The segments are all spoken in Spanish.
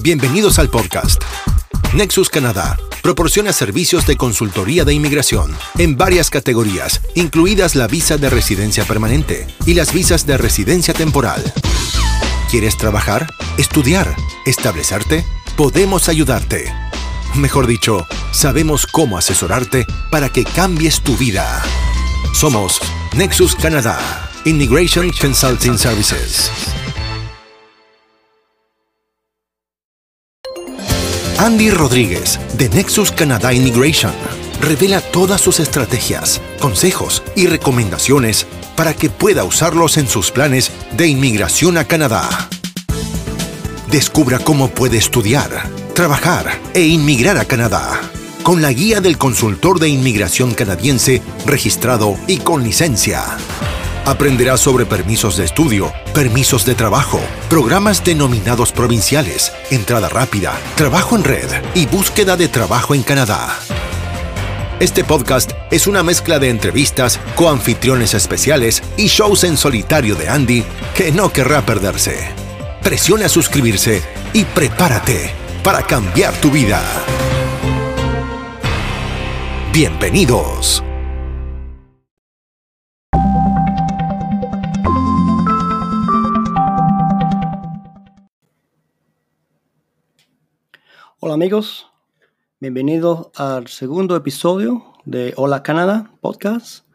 Bienvenidos al podcast. Nexus Canadá proporciona servicios de consultoría de inmigración en varias categorías, incluidas la visa de residencia permanente y las visas de residencia temporal. ¿Quieres trabajar? ¿Estudiar? ¿Establecerte? Podemos ayudarte. Mejor dicho, sabemos cómo asesorarte para que cambies tu vida. Somos Nexus Canadá, Immigration Consulting Services. Andy Rodríguez, de Nexus Canada Immigration, revela todas sus estrategias, consejos y recomendaciones para que pueda usarlos en sus planes de inmigración a Canadá. Descubra cómo puede estudiar, trabajar e inmigrar a Canadá con la guía del consultor de inmigración canadiense registrado y con licencia. Aprenderá sobre permisos de estudio, permisos de trabajo, programas denominados provinciales, entrada rápida, trabajo en red y búsqueda de trabajo en Canadá. Este podcast es una mezcla de entrevistas, coanfitriones especiales y shows en solitario de Andy que no querrá perderse. Presiona a suscribirse y prepárate para cambiar tu vida. Bienvenidos. Hola amigos, bienvenidos al segundo episodio de Hola Canadá podcast.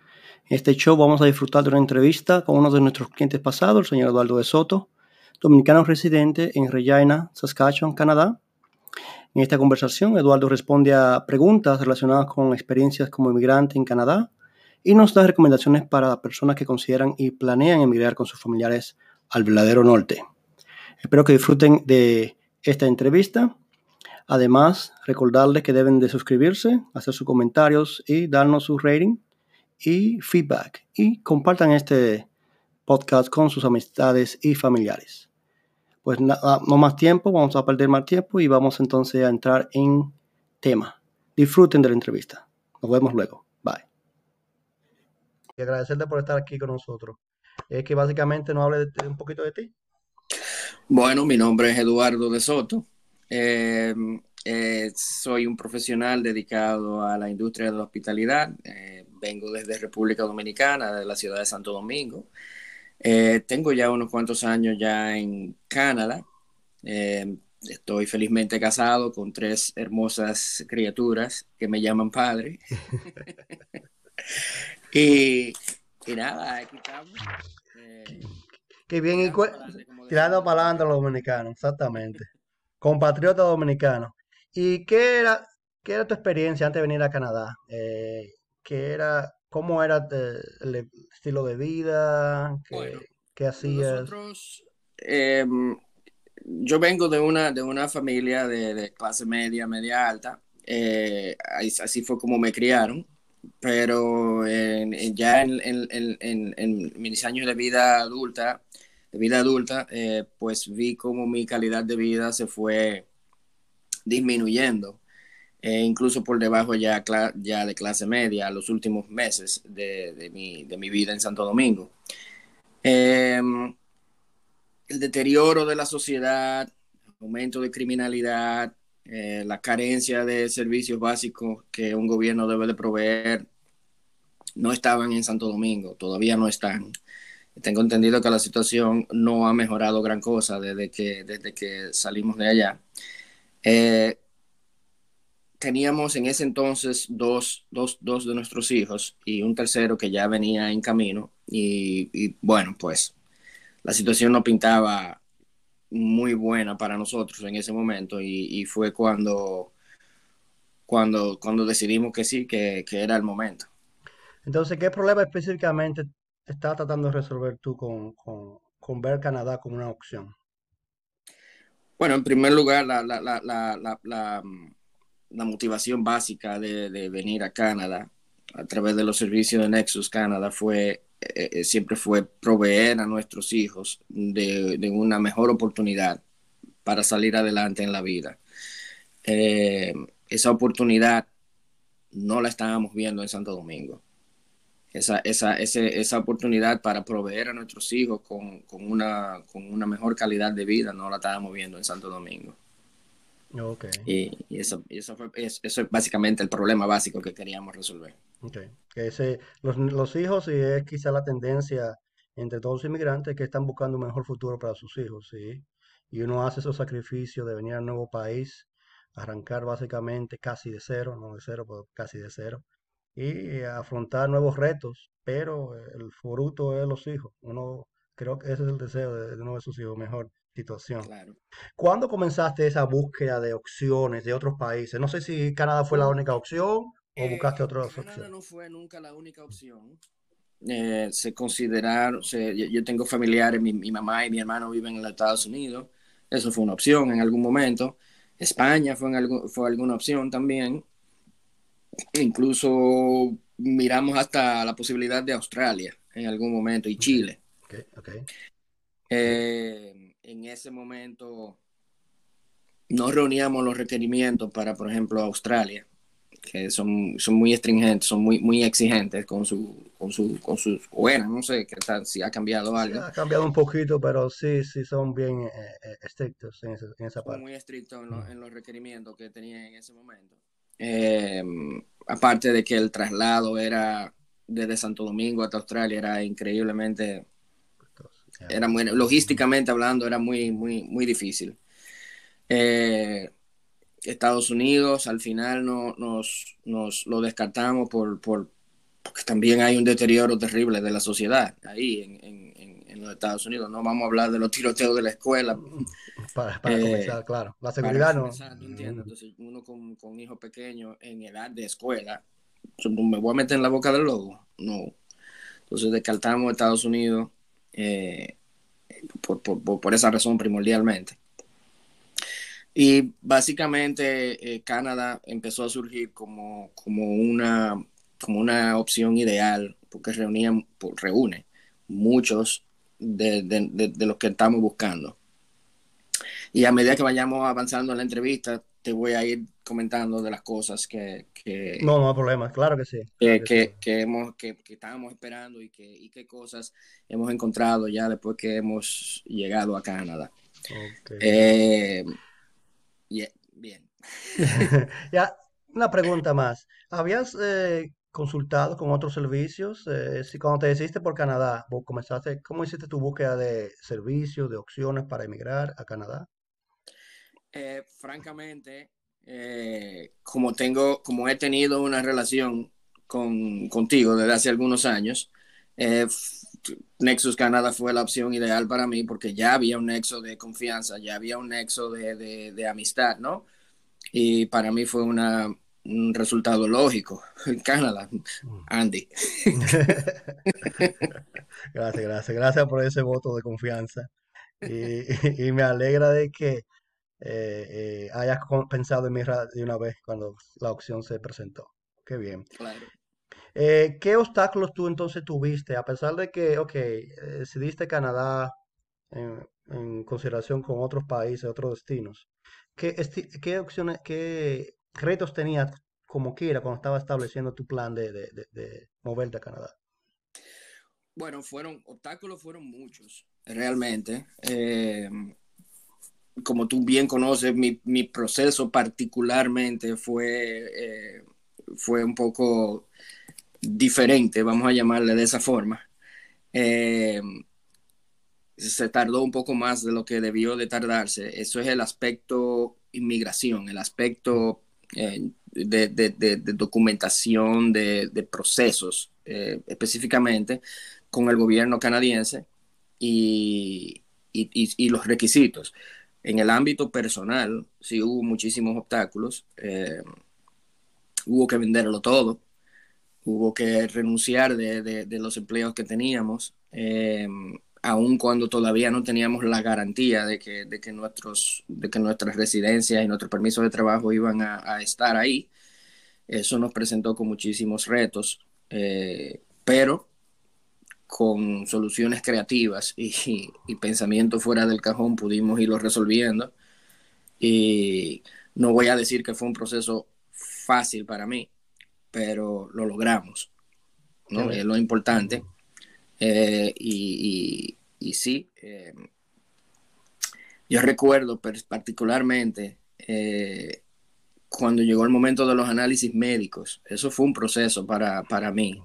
En este show vamos a disfrutar de una entrevista con uno de nuestros clientes pasados, el señor Eduardo de Soto, dominicano residente en Regina, Saskatchewan, Canadá. En esta conversación, Eduardo responde a preguntas relacionadas con experiencias como inmigrante en Canadá y nos da recomendaciones para personas que consideran y planean emigrar con sus familiares al verdadero norte. Espero que disfruten de esta entrevista Además, recordarles que deben de suscribirse, hacer sus comentarios y darnos su rating y feedback. Y compartan este podcast con sus amistades y familiares. Pues nada, no más tiempo, vamos a perder más tiempo y vamos entonces a entrar en tema. Disfruten de la entrevista. Nos vemos luego. Bye. Y agradecerte por estar aquí con nosotros. Es que básicamente nos hable un poquito de ti. Bueno, mi nombre es Eduardo de Soto. Eh, eh, soy un profesional dedicado a la industria de la hospitalidad. Eh, vengo desde República Dominicana, de la ciudad de Santo Domingo. tengo ya unos cuantos años ya en Canadá. estoy felizmente casado con tres hermosas criaturas que me llaman padre. y, nada, aquí estamos. Qué bien, y tirando para adelante los dominicanos, exactamente compatriota dominicano. ¿Y qué era, qué era tu experiencia antes de venir a Canadá? Eh, ¿qué era, ¿Cómo era eh, el estilo de vida? ¿Qué, hacías? Nosotros, em, yo vengo de una, de una familia de, clase media, media alta. Eh, así fue como me criaron. Pero ya en, en mis años de vida adulta, de vida adulta, eh, pues vi como mi calidad de vida se fue disminuyendo, eh, incluso por debajo ya, de clase media, los últimos meses de, mi, vida en Santo Domingo. Em, el deterioro de la sociedad, aumento de criminalidad, eh, la carencia de servicios básicos que un gobierno debe de proveer, no estaban en Santo Domingo, todavía no están. Tengo entendido que la situación no ha mejorado gran cosa desde que, desde que salimos de allá. Eh, teníamos en ese entonces dos, dos, dos, de nuestros hijos y un tercero que ya venía en camino y, bueno, pues la situación no pintaba muy buena para nosotros en ese momento y, fue cuando, cuando, cuando decidimos que sí, que, que, era el momento. Entonces, ¿qué problema específicamente estás tratando de resolver tú con, ver Canadá como una opción? Bueno, en primer lugar, la, la, la, la mm, motivación básica de, venir a Canadá a través de los servicios de Nexus Canadá fue eh, eh, siempre fue proveer a nuestros hijos de, una mejor oportunidad para salir adelante en la vida. Eh, esa oportunidad no la estábamos viendo en Santo Domingo esa, esa, esa oportunidad para proveer a nuestros hijos con, una, con una mejor calidad de vida, no la estábamos viendo en Santo Domingo. Okay. Y, eso, eso, fue, eso, es básicamente el problema básico que queríamos resolver. Okay. Que ese, los, los hijos, y es quizá la tendencia entre todos los inmigrantes que están buscando un mejor futuro para sus hijos, ¿sí? Y uno hace esos sacrificios de venir a un nuevo país, arrancar básicamente casi de cero, no de cero, pero casi de cero, y afrontar nuevos retos, pero el fruto es los hijos. Uno creo que ese es el deseo de, uno de sus hijos, mejor situación. Claro. ¿Cuándo comenzaste esa búsqueda de opciones de otros países? No sé si Canadá fue la única opción o buscaste eh, otras opciones. Canadá no fue nunca la única opción. Eh, se consideraron, yo, tengo familiares, mi, mamá y mi hermano viven en los Estados Unidos, eso fue una opción en algún momento. España fue, en fue alguna opción también. Incluso miramos hasta la posibilidad de Australia en algún momento y Chile. Eh, en ese momento no reuníamos los requerimientos para, por ejemplo, Australia que son, son muy estringentes, son muy, muy exigentes con su, con su, con sus, bueno, no sé qué tal, si ha cambiado algo. ha cambiado un poquito, pero sí, sí son bien eh, eh, estrictos en, esa parte. Muy estrictos en, en, los requerimientos que tenía en ese momento. Em, aparte de que el traslado era desde Santo Domingo hasta Australia, era increíblemente, era muy, logísticamente hablando, era muy, muy, muy difícil. Eh, Estados Unidos al final no, nos, nos lo descartamos por, por, porque también hay un deterioro terrible de la sociedad ahí en, en, en, los Estados Unidos. No vamos a hablar de los tiroteos de la escuela. Para, para eh, comenzar, claro. La seguridad no. Entonces, uno con, con hijos pequeños en edad de escuela, ¿me voy a meter en la boca del lobo? No. Entonces descartamos Estados Unidos eh, por, por, por esa razón primordialmente. Y básicamente eh, Canadá empezó a surgir como, como, una, como una opción ideal, porque reunía, reúne muchos de, de, los que estamos buscando. Y a medida que vayamos avanzando en la entrevista, te voy a ir comentando de las cosas que... que no, no hay problema, claro que sí. Que, que, hemos, que, estábamos esperando y, que, y qué cosas hemos encontrado ya después que hemos llegado a Canadá. Okay. Eh, bien. ya, una pregunta más. ¿Habías eh, consultado con otros servicios? Eh, si cuando te decidiste por Canadá, vos comenzaste, ¿cómo hiciste tu búsqueda de servicios, de opciones para emigrar a Canadá? Eh, francamente, como tengo, como he tenido una relación con, contigo desde hace algunos años, Nexus Canadá fue la opción ideal para mí porque ya había un nexo de confianza, ya había un nexo de, amistad, ¿no? Y para mí fue una, un resultado lógico. En Canadá, Andy. gracias, gracias, gracias por ese voto de confianza. Y, me alegra de que eh, eh, hayas pensado en mí de una vez cuando la opción se presentó. Qué bien. Claro. Eh, ¿qué obstáculos tú entonces tuviste, a pesar de que, ok, eh, decidiste Canadá en, consideración con otros países, otros destinos? ¿Qué, qué opciones, qué retos tenías como quiera cuando estaba estableciendo tu plan de, de, de, moverte a Canadá? Bueno, fueron, obstáculos fueron muchos, realmente. Eh, como tú bien conoces, mi, mi proceso particularmente fue, fue un poco diferente, vamos a llamarle de esa forma. Eh, se tardó un poco más de lo que debió de tardarse. Eso es el aspecto inmigración, el aspecto eh, de, documentación de, procesos, eh, específicamente con el gobierno canadiense y, y, los requisitos. En el ámbito personal, sí hubo muchísimos obstáculos. hubo que venderlo todo hubo que renunciar de, los empleos que teníamos, eh, aun cuando todavía no teníamos la garantía de que, de que, nuestros, de que nuestras residencias y nuestros permisos de trabajo iban a, estar ahí. Eso nos presentó con muchísimos retos, eh, pero con soluciones creativas y, y pensamiento fuera del cajón pudimos irlo resolviendo. Y no voy a decir que fue un proceso fácil para mí, pero lo logramos, ¿no? Es lo importante. Eh, y, y, sí, eh, yo recuerdo particularmente eh, cuando llegó el momento de los análisis médicos. Eso fue un proceso para, para mí.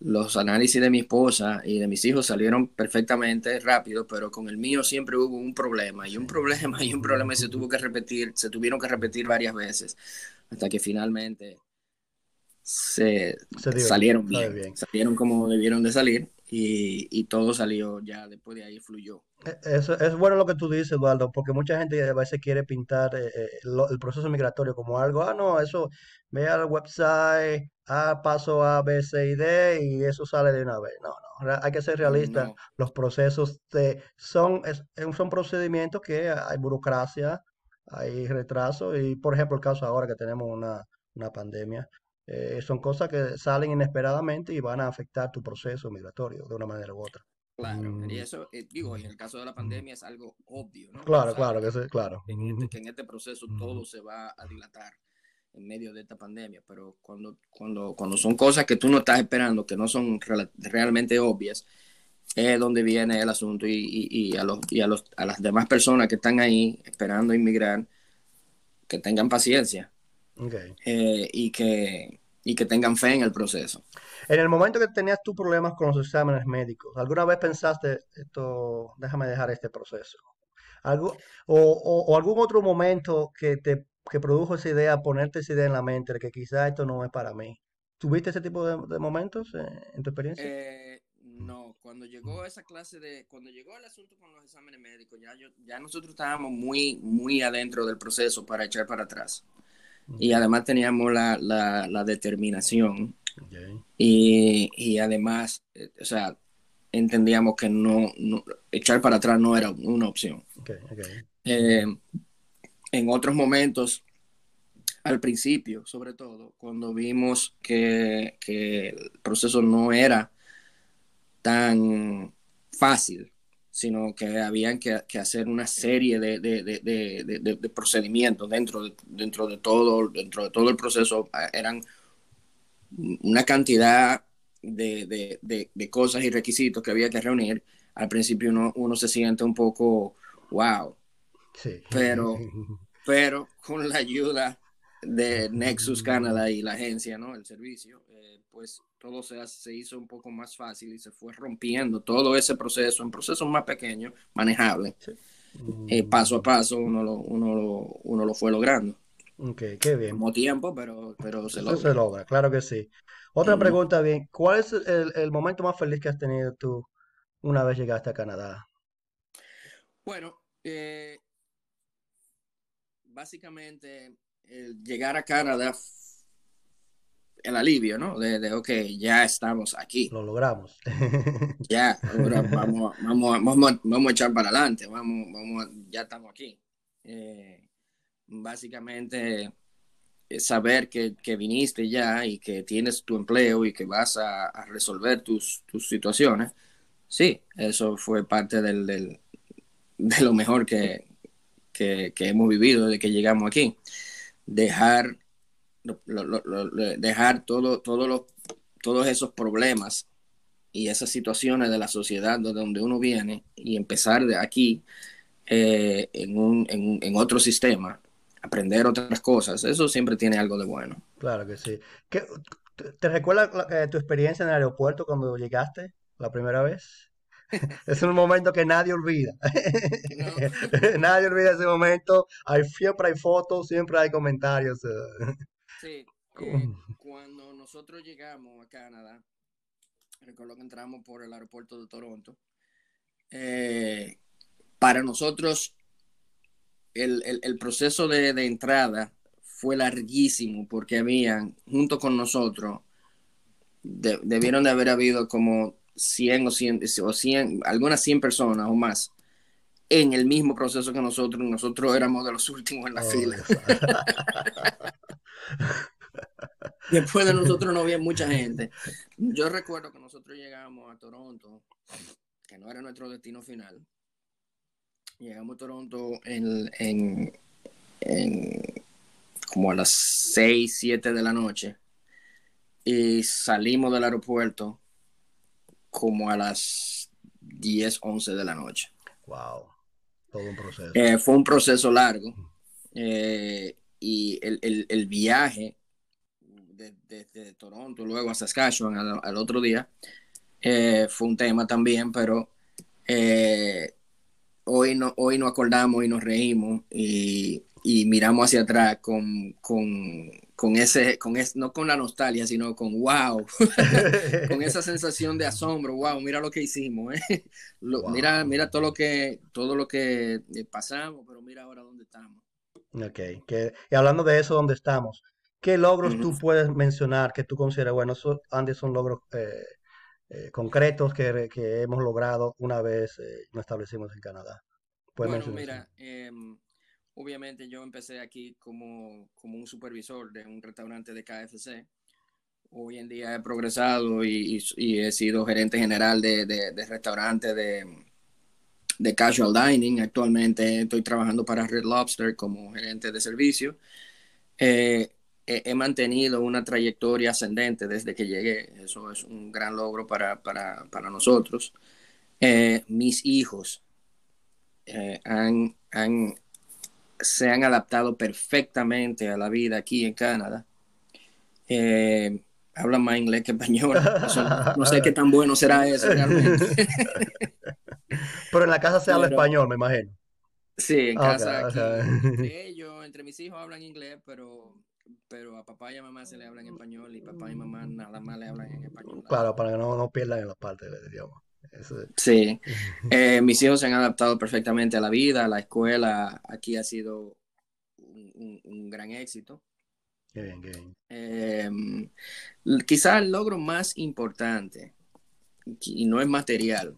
Los análisis de mi esposa y de mis hijos salieron perfectamente rápido, pero con el mío siempre hubo un problema y un problema y un problema y se tuvo que repetir, se tuvieron que repetir varias veces hasta que finalmente se, salieron bien, salieron como debieron de salir y, todo salió ya después de ahí fluyó. E, eso, es bueno lo que tú dices, Eduardo, porque mucha gente a veces quiere pintar eh, eh, el proceso migratorio como algo, ah, no, eso, ve al website, ah, paso A, B, C y D y eso sale de una vez. No, no, hay que ser realista. Los procesos de, son, son procedimientos que hay burocracia, hay retraso y, por ejemplo, el caso ahora que tenemos una, una pandemia, eh, son cosas que salen inesperadamente y van a afectar tu proceso migratorio de una manera u otra. Claro, y mm. eso, eh, digo, en el caso de la pandemia es algo obvio, ¿no? Claro, claro, que, sí, claro. Este, que en este proceso todo se va a dilatar en medio de esta pandemia, pero cuando, cuando, cuando son cosas que tú no estás esperando, que no son realmente obvias, es donde viene el asunto y, y, a, los, y a, los, a las demás personas que están ahí esperando inmigrar, que tengan paciencia, eh, y, que, y que tengan fe en el proceso. En el momento que tenías tus problemas con los exámenes médicos, ¿alguna vez pensaste, esto, déjame dejar este proceso? ¿Algo, o, o, algún otro momento que te que produjo esa idea, ponerte esa idea en la mente de que quizá esto no es para mí? ¿Tuviste ese tipo de, momentos eh, en tu experiencia? Eh, no, cuando llegó esa clase de, cuando llegó el asunto con los exámenes médicos, ya, yo, ya nosotros estábamos muy, muy adentro del proceso para echar para atrás y además teníamos la, la, determinación y, y, además, eh, o sea, entendíamos que no, echar para atrás no era una opción. Eh, en otros momentos, al principio, sobre todo, cuando vimos que, el proceso no era tan fácil, sino que habían que, hacer una serie de, procedimientos dentro de, dentro, de todo, dentro de todo el proceso. Ah, eran una cantidad de, cosas y requisitos que había que reunir. Al principio uno, uno se siente un poco, wow. Pero, pero con la ayuda de Nexus Canada y la agencia, ¿no? El servicio, eh, pues todo se, se hizo un poco más fácil y se fue rompiendo todo ese proceso en procesos más pequeños, manejables. Eh, paso a paso uno lo, uno, lo, uno lo fue logrando. Ok, qué bien. Como tiempo, pero, pero se logra. se logra, claro que sí. Otra pregunta bien, ¿cuál es el, el, momento más feliz que has tenido tú una vez llegaste a Canadá? Bueno, eh, básicamente el llegar a Canadá el alivio, ¿no? De, de, ok, ya estamos aquí. Lo logramos. ya, ahora vamos, vamos, vamos, vamos, a echar para adelante, vamos, vamos, ya estamos aquí. Eh, básicamente, saber que, que, viniste ya y que tienes tu empleo y que vas a, resolver tus, tus, situaciones, sí, eso fue parte del, del de lo mejor que, que, hemos vivido desde que llegamos aquí. Dejar dejar todo, todo todos esos problemas y esas situaciones de la sociedad de donde uno viene y empezar de aquí eh, en, un, en, otro sistema, aprender otras cosas, eso siempre tiene algo de bueno. Claro que sí. ¿Te recuerdas tu experiencia en el aeropuerto cuando llegaste la primera vez? es un momento que nadie olvida. nadie olvida ese momento. Hay, siempre hay fotos, siempre hay comentarios. Sí, eh, cuando nosotros llegamos a Canadá, recuerdo que entramos por el aeropuerto de Toronto, eh, para nosotros el, proceso de, entrada fue larguísimo porque habían, junto con nosotros, debieron de haber habido como 100 o 100, o 100, algunas 100 personas o más en el mismo proceso que nosotros. Nosotros éramos de los últimos en la oh, fila. Después de nosotros no había mucha gente. Yo recuerdo que nosotros llegamos a Toronto, que no era nuestro destino final. Llegamos a Toronto en, como a las 6, 7 de la noche. Y salimos del aeropuerto como a las 10, 11 de la noche. Wow. Todo un proceso. Eh, fue un proceso largo eh, y el, viaje desde Toronto, luego a Saskatchewan al, otro día, eh, fue un tema también, pero eh, hoy, no, hoy nos acordamos y nos reímos y, miramos hacia atrás con, con, ese, con no con la nostalgia, sino con wow, con esa sensación de asombro, wow, mira lo que hicimos, ¿eh? mira, mira todo lo que, todo lo que pasamos, pero mira ahora dónde estamos. Ok, que, y hablando de eso, ¿dónde estamos? ¿Qué logros tú puedes mencionar que tú consideras, bueno, esos Andes son logros eh, eh, concretos que, que, hemos logrado una vez eh, nos establecimos en Canadá? Bueno, mira, em, obviamente yo empecé aquí como, como un supervisor de un restaurante de KFC. Hoy en día he progresado y, he sido gerente general de, de, de restaurante de, de casual dining. Actualmente estoy trabajando para Red Lobster como gerente de servicio. Eh, he, mantenido una trayectoria ascendente desde que llegué. Eso es un gran logro para, para, para nosotros. Eh, mis hijos eh, han, han, se han adaptado perfectamente a la vida aquí en Canadá. hablan más inglés que español. no sé qué tan bueno será eso realmente. Pero en la casa se habla español, me imagino. Sí, en casa aquí, entre ellos, entre mis hijos hablan inglés, pero, pero a papá y a mamá se le habla en español y papá y mamá nada más le hablan en español. Claro, para que no, no pierdan en la parte del idioma. Sí, eh, mis hijos se han adaptado perfectamente a la vida, la escuela aquí ha sido un, gran éxito. Qué bien, qué bien. Eh, quizás el logro más importante, y no es material,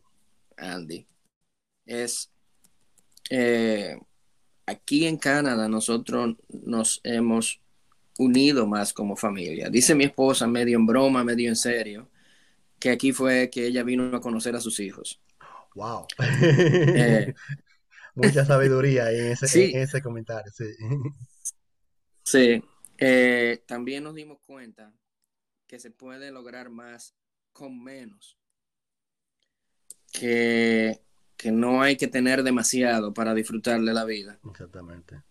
Andy, es eh, aquí en Canadá nosotros nos hemos unido más como familia. Dice mi esposa, medio en broma, medio en serio, que aquí fue que ella vino a conocer a sus hijos. Wow. Eh, Mucha sabiduría en ese, ese comentario, sí. Sí. Eh, también nos dimos cuenta que se puede lograr más con menos que, no hay que tener demasiado para disfrutar de la vida. Exactamente.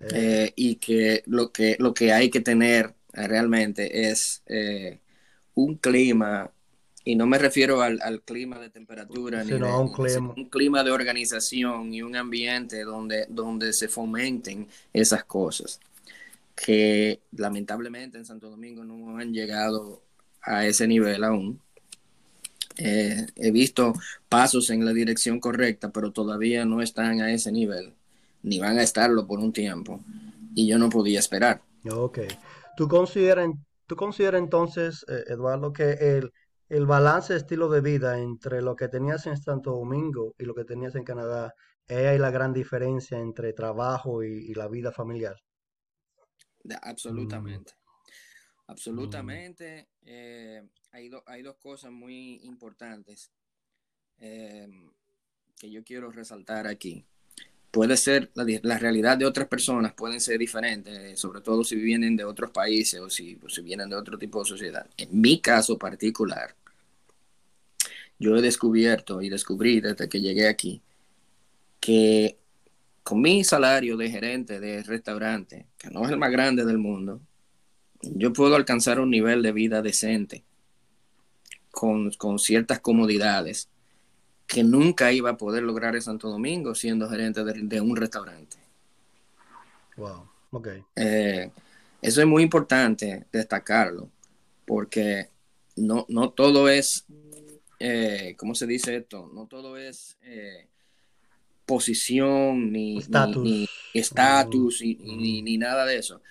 Eh, y que lo, que lo que hay que tener realmente es un clima, y no me refiero al, clima de temperatura, ni un, clima. un clima de organización y un ambiente donde, donde se fomenten esas cosas, que lamentablemente en Santo Domingo no han llegado a ese nivel aún. Eh, he visto pasos en la dirección correcta, pero todavía no están a ese nivel, ni van a estarlo por un tiempo. Y yo no podía esperar. Ok. ¿Tú consideras, tú consideras entonces, eh, Eduardo, que el, el balance de estilo de vida entre lo que tenías en Santo Domingo y lo que tenías en Canadá, es la gran diferencia entre trabajo y, la vida familiar? Absolutamente. Mm. Absolutamente. Eh, hay, hay dos cosas muy importantes em, que yo quiero resaltar aquí. Puede ser, la, realidad de otras personas pueden ser diferentes, sobre todo si vienen de otros países o si, si vienen de otro tipo de sociedad. En mi caso particular, yo he descubierto y descubrí desde que llegué aquí que con mi salario de gerente de restaurante, que no es el más grande del mundo, yo puedo alcanzar un nivel de vida decente con, ciertas comodidades que nunca iba a poder lograr en Santo Domingo siendo gerente de, un restaurante. Wow, ok. Eh, eso es muy importante destacarlo, porque no, no todo es, eh, ¿cómo se dice esto? No todo es eh, posición, ni estatus, ni, ni, ni, nada de eso.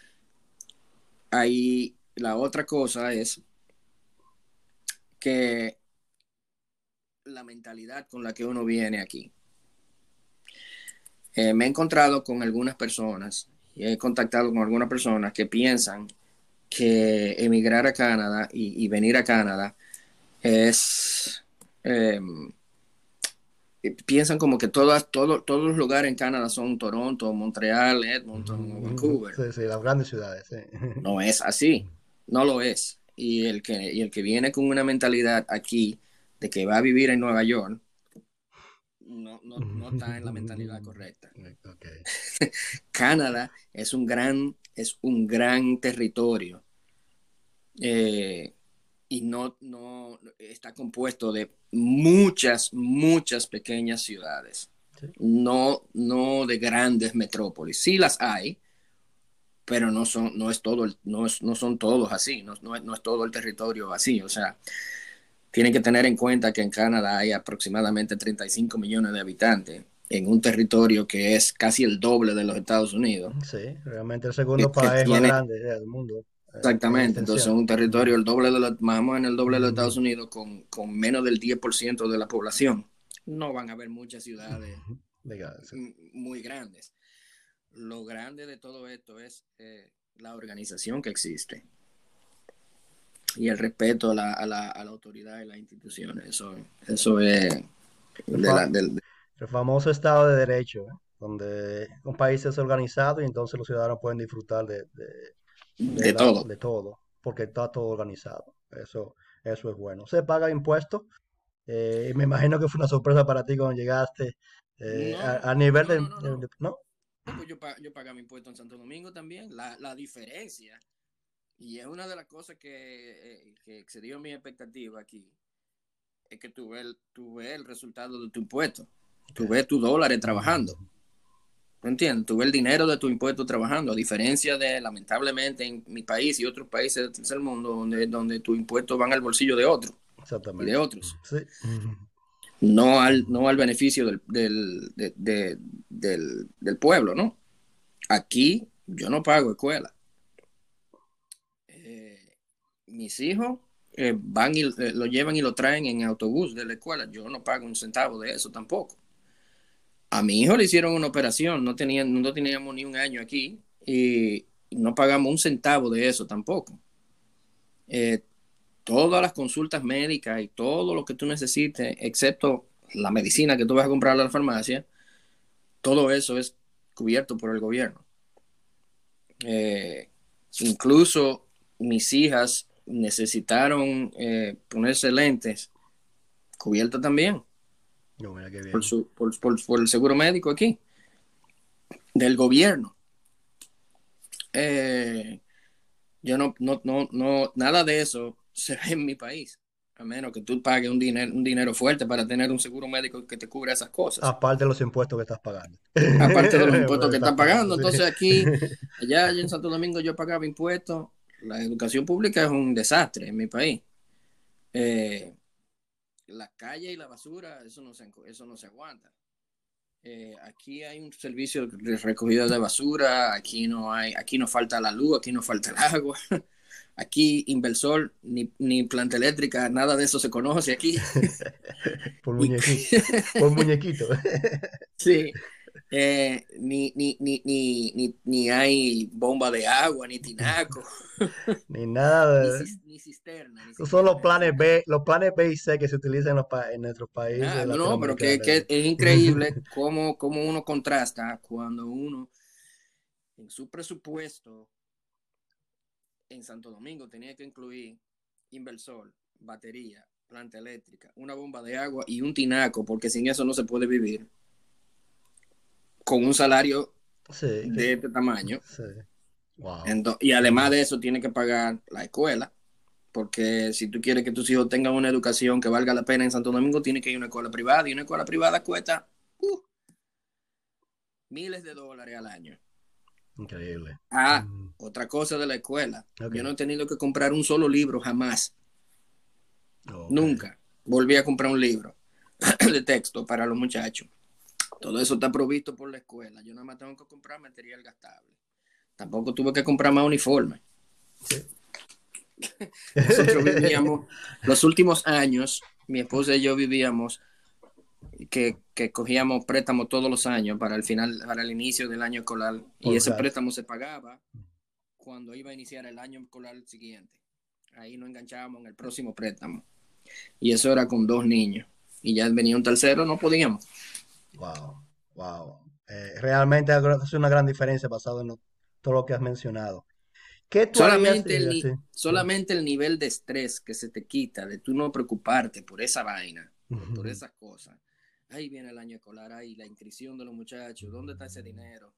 Ahí la otra cosa es que la mentalidad con la que uno viene aquí. Eh, me he encontrado con algunas personas y he contactado con algunas personas que piensan que emigrar a Canadá y, venir a Canadá es... Em, piensan como que todas, todos los lugares en Canadá son Toronto, Montreal, Edmonton, Vancouver. Sí, sí, las grandes ciudades. No es así, no lo es y el que, y el que viene con una mentalidad aquí de que va a vivir en Nueva York, no, no, no está en la mentalidad correcta. Canadá es un gran, es un gran territorio eh, y no, no está compuesto de muchas, muchas pequeñas ciudades. No, no de grandes metrópolis. Sí las hay, pero no son, no es todo, no, no son todos así, no, no, no es todo el territorio así. O sea, tienen que tener en cuenta que en Canadá hay aproximadamente 35 millones de habitantes en un territorio que es casi el doble de los Estados Unidos. Sí, realmente el segundo país más grande del mundo. Eh, Exactamente, entonces es un territorio el doble de los, más en el doble de los Estados Unidos con, con menos del 10% de la población. No van a haber muchas ciudades muy grandes. Lo grande de todo esto es eh, la organización que existe y el respeto a la, a la, a la autoridad y las instituciones. Eso, eso es el, famoso Estado de Derecho, ¿eh? donde un país es organizado y entonces los ciudadanos pueden disfrutar de, de, todo. De todo, porque está todo organizado. Eso, eso es bueno. Se paga impuestos. Eh, me imagino que fue una sorpresa para ti cuando llegaste eh, a, nivel de... ¿no? Pues yo, yo pagaba impuestos en Santo Domingo también. La, la diferencia y es una de las cosas que, eh, que excedió mi expectativa aquí. Es que tú ves, el resultado de tu impuesto. Tú ves tus dólares trabajando. ¿Me entiendes? Tú ves el dinero de tu impuesto trabajando. A diferencia de, lamentablemente, en mi país y otros países del mundo, donde, donde tus impuestos van al bolsillo de otro. Y de otros. Sí. No al, no al beneficio del, del, del, del pueblo, ¿no? Aquí yo no pago escuela mis hijos eh, van y eh, lo llevan y lo traen en autobús de la escuela. Yo no pago un centavo de eso tampoco. A mi hijo le hicieron una operación, no, tenían, no teníamos ni un año aquí y no pagamos un centavo de eso tampoco. Eh, todas las consultas médicas y todo lo que tú necesites, excepto la medicina que tú vas a comprar a la farmacia, todo eso es cubierto por el gobierno. incluso mis hijas necesitaron eh, ponerse lentes, cubierta también. Por, el seguro médico aquí, del gobierno. Eh, yo no, no, no, no, nada de eso se ve en mi país. A menos que tú pagues un dinero, un dinero fuerte para tener un seguro médico que te cubra esas cosas. Aparte de los impuestos que estás pagando. Aparte de los impuestos que estás pagando. Entonces aquí, allá en Santo Domingo yo pagaba impuestos la educación pública es un desastre en mi país. Eh, la calle y la basura, eso no se, eso no se aguanta. Eh, aquí hay un servicio de recogida de basura, aquí no hay, aquí no falta la luz, aquí no falta el agua. Aquí inversor ni, ni planta eléctrica, nada de eso se conoce aquí. Por muñequito. Por muñequito. sí. Eh, ni, ni, ni, ni, ni, hay bomba de agua, ni tinaco. ni nada de... Ni, cisterna. son los planes B, los planes B y C que se utilizan en, en nuestros países. Ah, no, pero que, que, es increíble cómo, cómo uno contrasta cuando uno en su presupuesto en Santo Domingo tenía que incluir inversor, batería, planta eléctrica, una bomba de agua y un tinaco, porque sin eso no se puede vivir con un salario de este tamaño. y además de eso, tiene que pagar la escuela, porque si tú quieres que tus hijos tengan una educación que valga la pena en Santo Domingo, tiene que ir a una escuela privada, y una escuela privada cuesta uh, miles de dólares al año. Increíble. Ah, mm. otra cosa de la escuela. Yo no he tenido que comprar un solo libro jamás. Nunca. Volví a comprar un libro de texto para los muchachos. Todo eso está provisto por la escuela. Yo nada más tengo que comprar material gastable. Tampoco tuve que comprar más uniforme. Nosotros vivíamos, los últimos años, mi esposa y yo vivíamos que, que, cogíamos préstamos todos los años para el final, para el inicio del año escolar. Y ese préstamo se pagaba cuando iba a iniciar el año escolar siguiente. Ahí nos enganchábamos en el próximo préstamo. Y eso era con dos niños. Y ya venía un tercero, no podíamos. Wow, wow. Eh, realmente hace una gran diferencia basado en todo lo que has mencionado. ¿Qué solamente, el, solamente el nivel de estrés que se te quita de tú no preocuparte por esa vaina, por esas cosas, ahí viene el año escolar, ahí la inscripción de los muchachos, ¿dónde está ese dinero?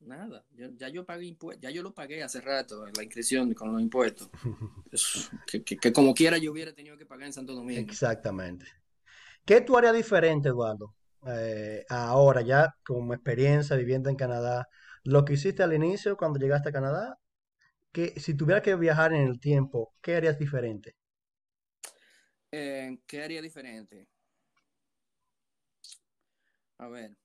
Nada, ya yo pagué impuestos, ya yo lo pagué hace rato, la inscripción con los impuestos. que, como quiera yo hubiera tenido que pagar en Santo Domingo. Exactamente. ¿Qué tú harías diferente, Eduardo? Eh, ahora ya como experiencia viviendo en Canadá, lo que hiciste al inicio cuando llegaste a Canadá, que si tuvieras que viajar en el tiempo, ¿qué harías diferente? Eh, ¿Qué haría diferente? A ver,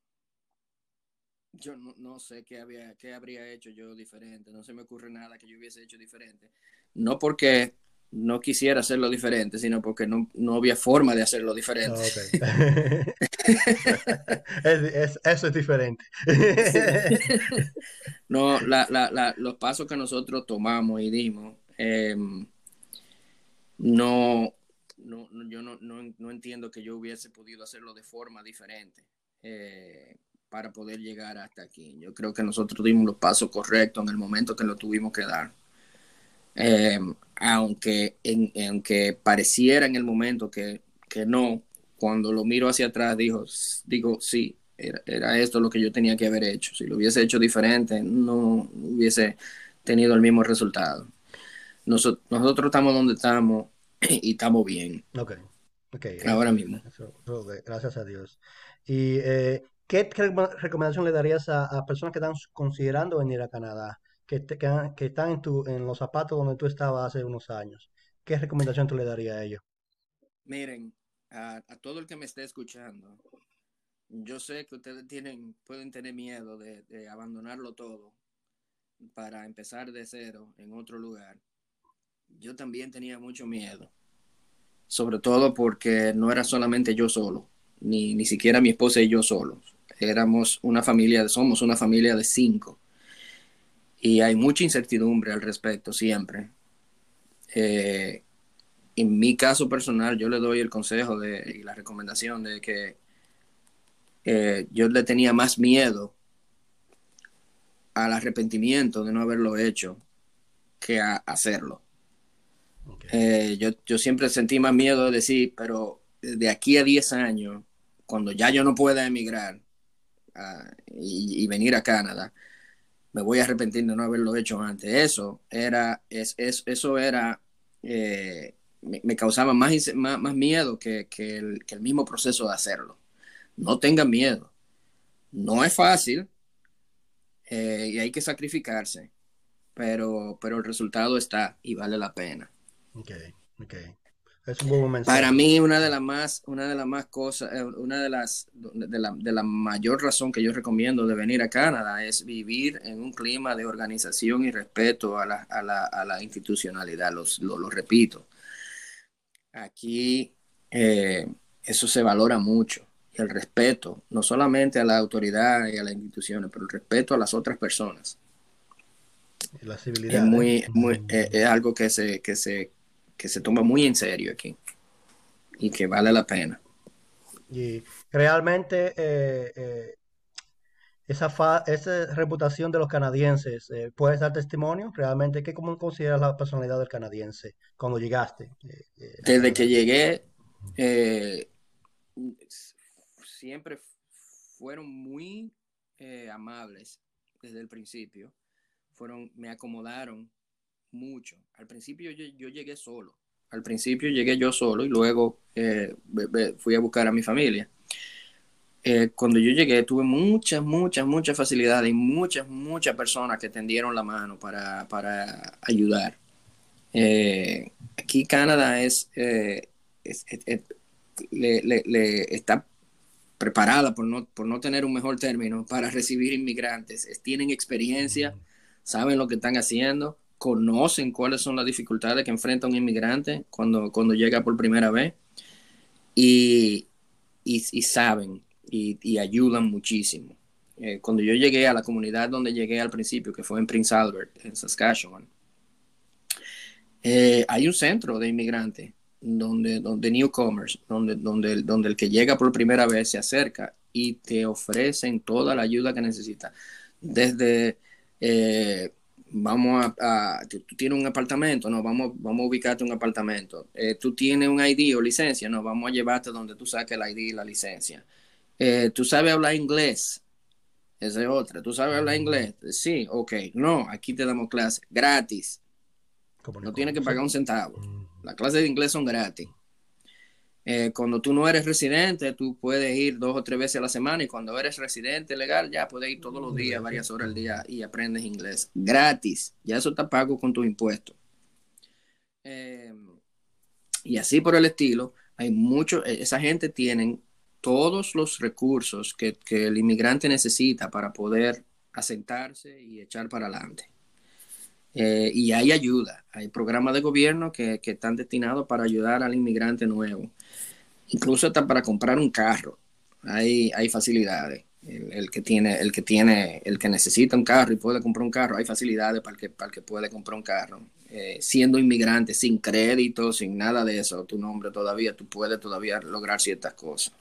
yo no, sé qué, había, qué habría hecho yo diferente, no se me ocurre nada que yo hubiese hecho diferente. No porque no quisiera hacerlo diferente, sino porque no, había forma de hacerlo diferente. eso es diferente. no, los pasos que nosotros tomamos y dimos, em, no, no, yo no, no, entiendo que yo hubiese podido hacerlo de forma diferente. Eh, para poder llegar hasta aquí. Yo creo que nosotros dimos los pasos correctos en el momento que lo tuvimos que dar. Eh, aunque, en, aunque pareciera en el momento que, que, no, cuando lo miro hacia atrás, digo, digo sí, era, esto lo que yo tenía que haber hecho. Si lo hubiese hecho diferente, no hubiese tenido el mismo resultado. nosotros estamos donde estamos y estamos bien. Ok, ok. Ahora mismo. gracias a Dios. Y eh, ¿Qué recomendación le darías a, personas que están considerando venir a Canadá, que, que, están en, tu, en los zapatos donde tú estabas hace unos años? ¿Qué recomendación tú le darías a ellos? Miren, a, todo el que me esté escuchando, yo sé que ustedes tienen, pueden tener miedo de, de abandonarlo todo para empezar de cero en otro lugar. Yo también tenía mucho miedo, sobre todo porque no era solamente yo solo, ni, ni siquiera mi esposa y yo solos éramos una familia, somos una familia de cinco. Y hay mucha incertidumbre al respecto siempre. Eh, en mi caso personal, yo le doy el consejo de, y la recomendación de que eh, yo le tenía más miedo al arrepentimiento de no haberlo hecho que a hacerlo. Eh, yo, yo, siempre sentí más miedo de decir, pero de aquí a 10 años, cuando ya yo no pueda emigrar, y, venir a Canadá, me voy a arrepentir de no haberlo hecho antes. Eso era, es, eso era, eh, me, causaba más, más, miedo que, el, mismo proceso de hacerlo. No tengan miedo. No es fácil eh, y hay que sacrificarse, pero, pero el resultado está y vale la pena. Okay, okay. Para mí, una de las más, una de las más cosas, eh, una de las, de la, de la, mayor razón que yo recomiendo de venir a Canadá es vivir en un clima de organización y respeto a la, a la, a la institucionalidad, los, lo, repito. Aquí eh, eso se valora mucho, el respeto, no solamente a la autoridad y a las instituciones, pero el respeto a las otras personas. La civilidad. Es, muy, muy, eh, es algo que se, que se que se toma muy en serio aquí y que vale la pena. Y realmente eh, eh, esa, esa reputación de los canadienses, eh, ¿puedes dar testimonio? Realmente, ¿qué cómo consideras la personalidad del canadiense cuando llegaste? Desde que llegué, siempre fueron muy amables desde el principio. Fueron, me acomodaron mucho. Al principio yo, llegué solo. Al principio llegué yo solo y luego eh, fui a buscar a mi familia. Eh, cuando yo llegué tuve muchas, muchas, muchas facilidades y muchas, muchas personas que tendieron la mano para, ayudar. Eh, aquí Canadá es, le, está preparada, por no, por no tener un mejor término, para recibir inmigrantes. tienen experiencia, saben lo que están haciendo conocen cuáles son las dificultades que enfrenta un inmigrante cuando, cuando llega por primera vez y, y, saben y, ayudan muchísimo. Eh, cuando yo llegué a la comunidad donde llegué al principio, que fue en Prince Albert, en Saskatchewan, eh, hay un centro de inmigrantes donde, donde newcomers, donde, donde, donde el que llega por primera vez se acerca y te ofrecen toda la ayuda que necesita. Desde eh, vamos a, tú, tienes un apartamento, no, vamos, vamos a ubicarte un apartamento. Eh, tú tienes un ID o licencia, no, vamos a llevarte donde tú saques el ID y la licencia. Eh, tú sabes hablar inglés, esa es otra. ¿Tú sabes hablar inglés? Sí, ok. No, aquí te damos clase gratis. No tienes que pagar un centavo. Las clases de inglés son gratis. Eh, cuando tú no eres residente, tú puedes ir dos o tres veces a la semana y cuando eres residente legal, ya puedes ir todos los días, varias horas al día y aprendes inglés gratis. Ya eso está pago con tus impuestos. Eh, y así por el estilo, hay mucho, eh, esa gente tienen todos los recursos que, el inmigrante necesita para poder asentarse y echar para adelante. Eh, y hay ayuda, hay programas de gobierno que, están destinados para ayudar al inmigrante nuevo. Incluso hasta para comprar un carro, hay, hay facilidades. El, que tiene, el que tiene, el que necesita un carro y puede comprar un carro, hay facilidades para el que, para el que puede comprar un carro. Eh, siendo inmigrante, sin crédito, sin nada de eso, tu nombre todavía, tú puedes todavía lograr ciertas cosas.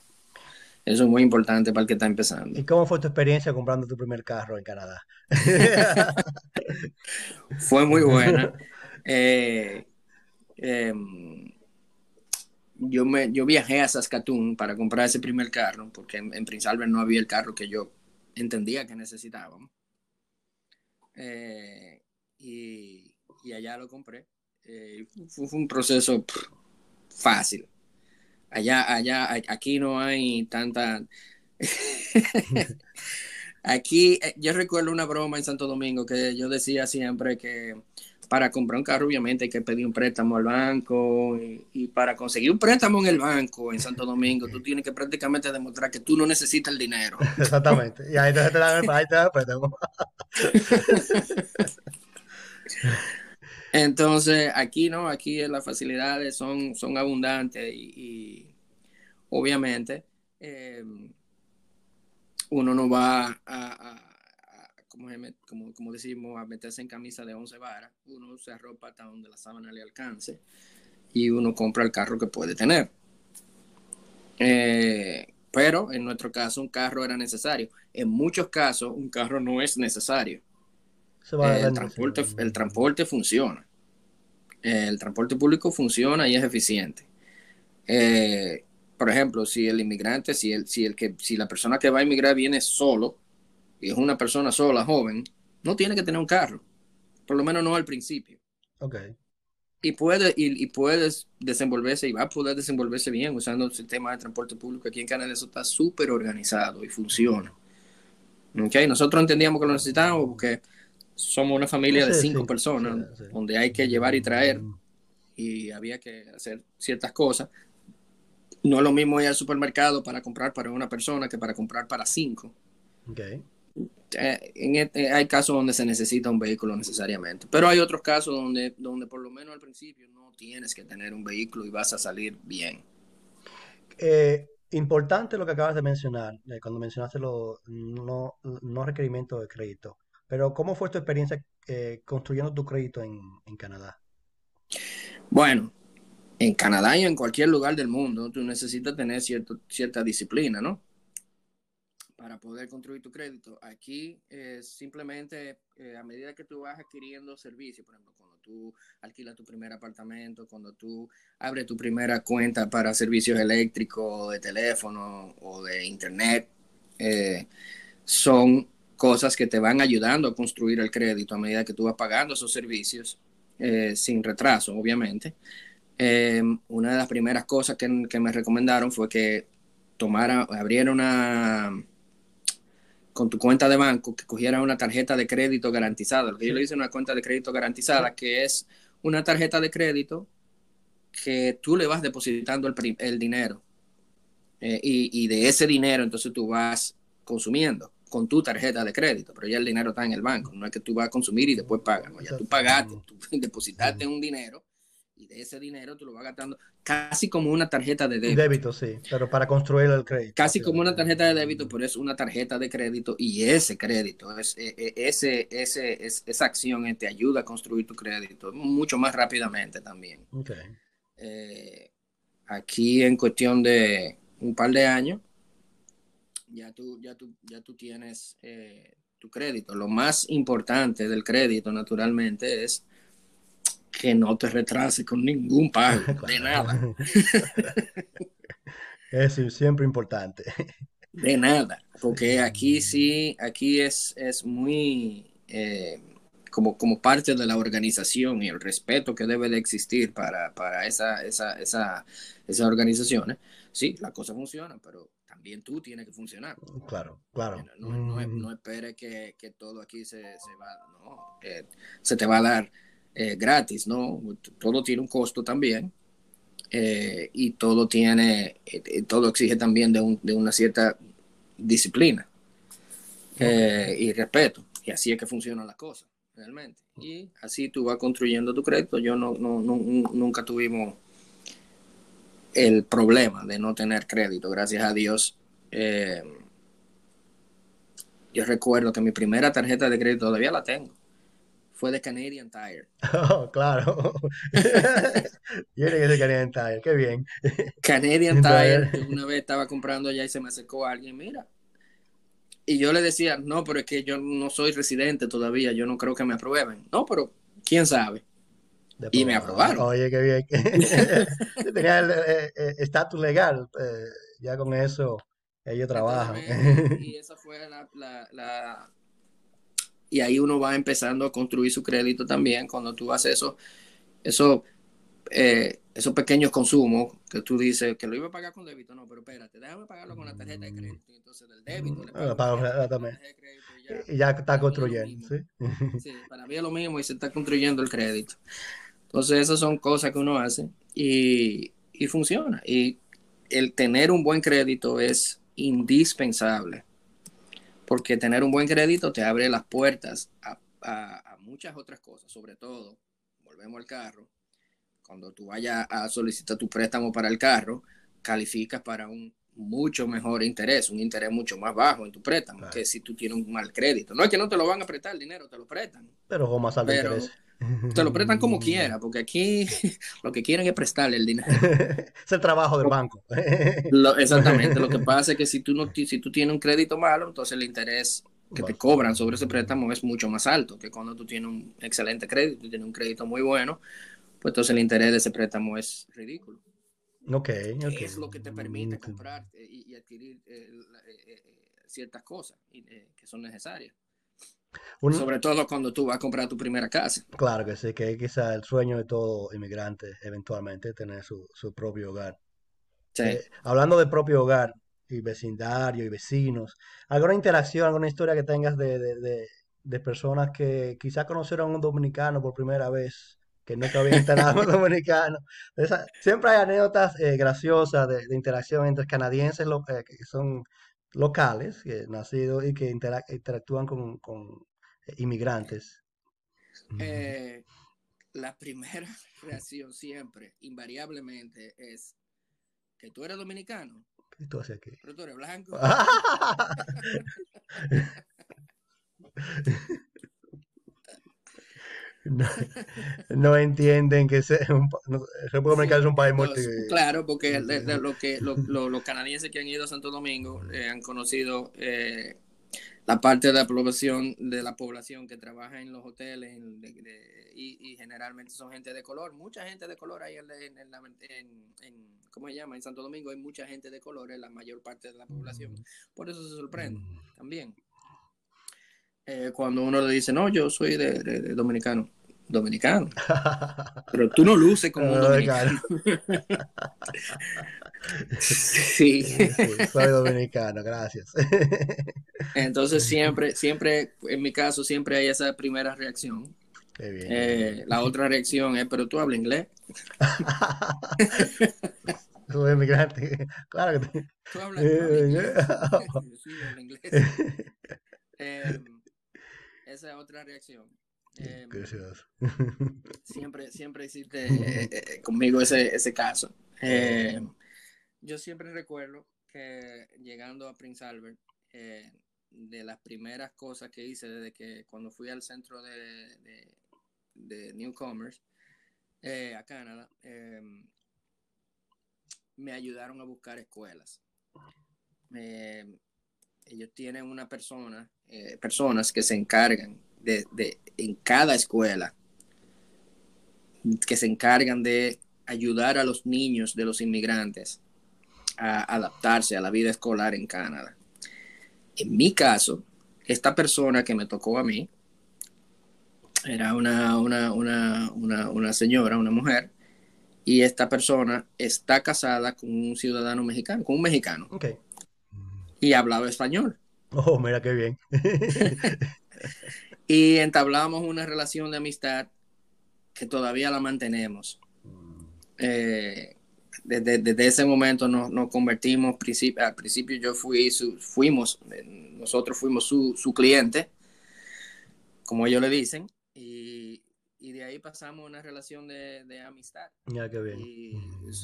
Eso es muy importante para el que está empezando. ¿Y cómo fue tu experiencia comprando tu primer carro en Canadá? fue muy buena. Eh, em, yo, me, yo viajé a Saskatoon para comprar ese primer carro, porque en, Prince Albert no había el carro que yo entendía que necesitábamos. Eh, y, allá lo compré. Eh, fue, un proceso fácil. Allá, allá, aquí no hay tanta... aquí, eh, yo recuerdo una broma en Santo Domingo que yo decía siempre que para comprar un carro obviamente hay que pedir un préstamo al banco y, para conseguir un préstamo en el banco en Santo Domingo tú tienes que prácticamente demostrar que tú no necesitas el dinero. Exactamente. Y ahí te, dan el, ahí te dan el préstamo. Entonces, aquí no, aquí las facilidades son, son abundantes y, obviamente eh, uno no va a, como, decimos, a meterse en camisa de 11 varas, uno se arropa hasta donde la sábana le alcance y uno compra el carro que puede tener. Eh, pero en nuestro caso un carro era necesario. En muchos casos un carro no es necesario el, transporte, el transporte funciona. El transporte público funciona y es eficiente. Eh, por ejemplo, si el inmigrante, si el, si el que, si la persona que va a inmigrar viene solo y es una persona sola, joven, no tiene que tener un carro. Por lo menos no al principio. Okay. Y puede, y, puedes desenvolverse y va a poder desenvolverse bien usando el sistema de transporte público. Aquí en Canadá eso está súper organizado y funciona. Okay. Nosotros entendíamos que lo necesitábamos porque somos una familia de cinco personas, donde hay que llevar y traer, y había que hacer ciertas cosas. No es lo mismo ir al supermercado para comprar para una persona que para comprar para cinco. Okay. Eh, en este, hay casos donde se necesita un vehículo necesariamente, pero hay otros casos donde, donde por lo menos al principio no tienes que tener un vehículo y vas a salir bien. Eh, importante lo que acabas de mencionar, eh, cuando mencionaste los no, no requerimientos de crédito. Pero ¿cómo fue tu experiencia eh, construyendo tu crédito en, Canadá? Bueno, en Canadá y en cualquier lugar del mundo, tú necesitas tener cierto, cierta disciplina, ¿no? Para poder construir tu crédito. Aquí es simplemente eh, a medida que tú vas adquiriendo servicios, por ejemplo, cuando tú alquilas tu primer apartamento, cuando tú abres tu primera cuenta para servicios eléctricos, de teléfono o de internet, eh, son cosas que te van ayudando a construir el crédito a medida que tú vas pagando esos servicios eh, sin retraso, obviamente. Eh, una de las primeras cosas que, me recomendaron fue que tomara, abriera una, con tu cuenta de banco, que cogiera una tarjeta de crédito garantizada. Lo que yo le hice una cuenta de crédito garantizada, que es una tarjeta de crédito que tú le vas depositando el, dinero. Eh, y, y, de ese dinero entonces tú vas consumiendo con tu tarjeta de crédito, pero ya el dinero está en el banco, no es que tú vas a consumir y después pagas, ya tú pagaste, tú depositaste un dinero y de ese dinero tú lo vas gastando casi como una tarjeta de débito. Débito, sí, pero para construir el crédito. Casi como una tarjeta de débito, pero es una tarjeta de crédito y ese crédito, es, e, e, ese, ese, esa acción te ayuda a construir tu crédito mucho más rápidamente también. Eh, aquí en cuestión de un par de años, ya tú, ya tú, ya tú tienes, eh, tu crédito. Lo más importante del crédito, naturalmente, es que no te retrase con ningún pago, de nada. Eso es siempre importante. De nada, porque aquí sí, aquí es, es muy eh, como, como parte de la organización y el respeto que debe de existir para, para esa, esa, esa, esas organizaciones. Sí, la cosa funciona, pero también tú tienes que funcionar. Claro, claro. No, no, no espere que, que, todo aquí se, se va, no, eh, se te va a dar eh, gratis, ¿no? Todo tiene un costo también. Eh, y todo tiene, eh, todo exige también de, un, de una cierta disciplina y respeto. Y así es que funcionan las cosas, realmente. Y así tú vas construyendo tu crédito. Yo no, no, no nunca tuvimos el problema de no tener crédito, gracias a Dios. yo recuerdo que mi primera tarjeta de crédito todavía la tengo fue de Canadian Tire. Oh, claro. Tiene que ser Canadian Tire, qué bien. Canadian Tire, una vez estaba comprando allá y se me acercó alguien, mira. Y yo le decía, no, pero es que yo no soy residente todavía, yo no creo que me aprueben. No, pero quién sabe. Y me aprobaron. Oye, qué bien. Tenía el estatus legal, eh, ya con eso ellos trabajan. y esa fue la y ahí uno va empezando a construir su crédito también cuando tú haces eso, eso eh, esos pequeños consumos que tú dices que lo iba a pagar con débito, no, pero espérate, déjame pagarlo con la tarjeta de crédito. Entonces del débito le ah, pago, también. Y ya, está construyendo, ¿sí? Sí, para mí es lo mismo y se está construyendo el crédito. Entonces esas son cosas que uno hace y, y funciona. Y el tener un buen crédito es indispensable porque tener un buen crédito te abre las puertas a, muchas otras cosas, sobre todo, volvemos al carro, cuando tú vayas a solicitar tu préstamo para el carro, calificas para un mucho mejor interés, un interés mucho más bajo en tu préstamo que si tú tienes un mal crédito. No es que no te lo van a prestar el dinero, te lo prestan. Pero con más alto interés. Te lo prestan como quiera, porque aquí lo que quieren es prestarle el dinero. es el trabajo del banco. exactamente. Lo que pasa es que si tú, no, si tú tienes un crédito malo, entonces el interés que te cobran sobre ese préstamo es mucho más alto que cuando tú tienes un excelente crédito, tienes un crédito muy bueno, pues entonces el interés de ese préstamo es ridículo. Ok, Es lo que te permite comprar eh, y, adquirir eh, eh, ciertas cosas que son necesarias. Sobre todo cuando tú vas a comprar tu primera casa. Claro que sí, que es quizá el sueño de todo inmigrante eventualmente tener su, propio hogar. Eh, hablando de propio hogar y vecindario y vecinos, ¿alguna interacción, alguna historia que tengas de, personas que quizás conocieron a un dominicano por primera vez, que nunca habían instalado un dominicano? siempre hay anécdotas eh, graciosas de, interacción entre canadienses eh, que son locales, que nacidos y que interactúan con, con inmigrantes. Eh, la primera reacción siempre, invariablemente, es que tú eres dominicano. ¿Qué tú haces aquí? Pero tú eres blanco. no, entienden que se, un, República Dominicana es un país muy... Claro, porque lo que, los canadienses que han ido a Santo Domingo eh, han conocido eh, la parte de la población, de la población que trabaja en los hoteles y, generalmente son gente de color, mucha gente de color ahí en, en, ¿cómo se llama? En Santo Domingo hay mucha gente de color, en la mayor parte de la población. Por eso se sorprende también. Eh, cuando uno le dice, no, yo soy de, dominicano. Dominicano. Pero tú no luces como un dominicano. sí. Soy dominicano, gracias. Entonces siempre, siempre, en mi caso, siempre hay esa primera reacción. Eh, la otra reacción es, pero tú hablas inglés. Tú eres migrante. Claro que te... Tú hablas inglés. sí, hablo inglés. Esa es otra reacción. Eh, siempre, siempre hiciste eh, eh, conmigo ese, ese caso. yo siempre recuerdo que llegando a Prince Albert, de las primeras cosas que hice desde que cuando fui al centro de, de, de Newcomers a Canadá, me ayudaron a buscar escuelas ellos tienen una persona, eh, personas que se encargan de, de, en cada escuela, que se encargan de ayudar a los niños de los inmigrantes a adaptarse a la vida escolar en Canadá. En mi caso, esta persona que me tocó a mí era una, una, una, una señora, una mujer, y esta persona está casada con un ciudadano mexicano, con un mexicano. Okay. Y hablaba español. Oh, mira qué bien. y entablamos una relación de amistad que todavía la mantenemos. Eh, desde, ese momento nos, nos convertimos, al principio yo fui su, fuimos, nosotros fuimos su, su cliente, como ellos le dicen, y, y de ahí pasamos una relación de, de amistad. Ya, qué bien. Y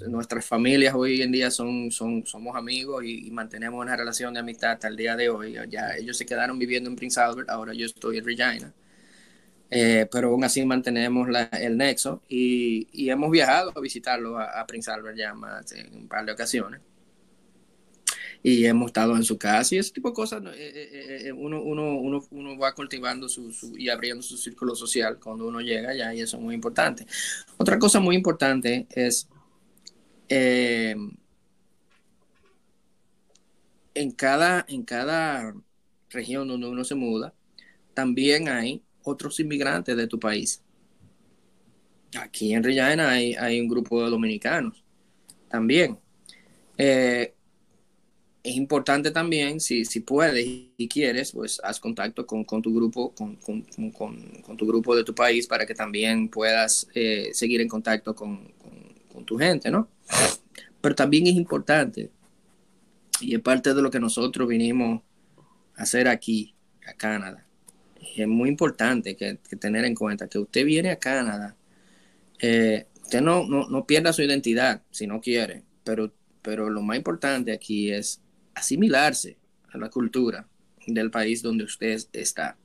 nuestras familias hoy en día son, son, somos amigos y, mantenemos una relación de amistad hasta el día de hoy. Ya ellos se quedaron viviendo en Prince Albert, ahora yo estoy en Regina. Eh, pero aún así mantenemos el nexo y, y, hemos viajado a visitarlo a, Prince Albert ya más en un par de ocasiones. Y hemos estado en su casa y ese tipo de cosas. Eh, eh, uno, uno, uno, uno, va cultivando su, y abriendo su círculo social cuando uno llega allá y eso es muy importante. Otra cosa muy importante es en, cada, en cada región donde uno se muda, también hay otros inmigrantes de tu país. Aquí en Regina hay, hay un grupo de dominicanos también. Eh, es importante también, si, si puedes y quieres, pues haz contacto con, tu grupo, con, tu grupo de tu país para que también puedas eh, seguir en contacto con, tu gente, ¿no? Pero también es importante, y es parte de lo que nosotros vinimos a hacer aquí, a Canadá, es muy importante que, tener en cuenta que usted viene a Canadá, eh, usted no, no, pierda su identidad si no quiere, pero, pero lo más importante aquí es asimilarse a la cultura del país donde usted está.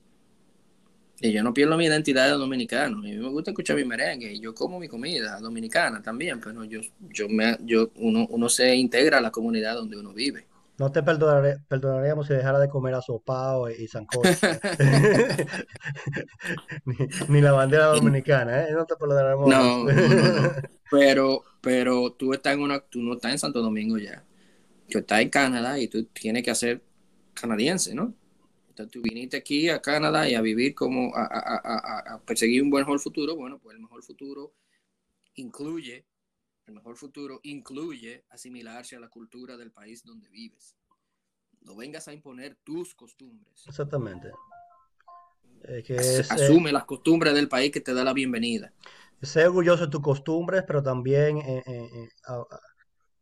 Y yo no pierdo mi identidad de dominicano. A mí me gusta escuchar mi merengue y yo como mi comida dominicana también, pero yo, yo me, yo, uno, uno se integra a la comunidad donde uno vive. No te perdonaríamos si dejara de comer asopao y, y sancocho. ni, la bandera dominicana, ¿eh? No te perdonaríamos. No, no, Pero, pero tú estás en una, tú no estás en Santo Domingo ya. Tú estás en Canadá y tú tienes que ser canadiense, ¿no? Entonces tú viniste aquí a Canadá y a vivir como, a, a, a perseguir un mejor futuro. Bueno, pues el mejor futuro incluye el mejor futuro incluye asimilarse a la cultura del país donde vives. No vengas a imponer tus costumbres. Exactamente. Eh, asume las costumbres del país que te da la bienvenida. Sé orgulloso de tus costumbres, pero también eh,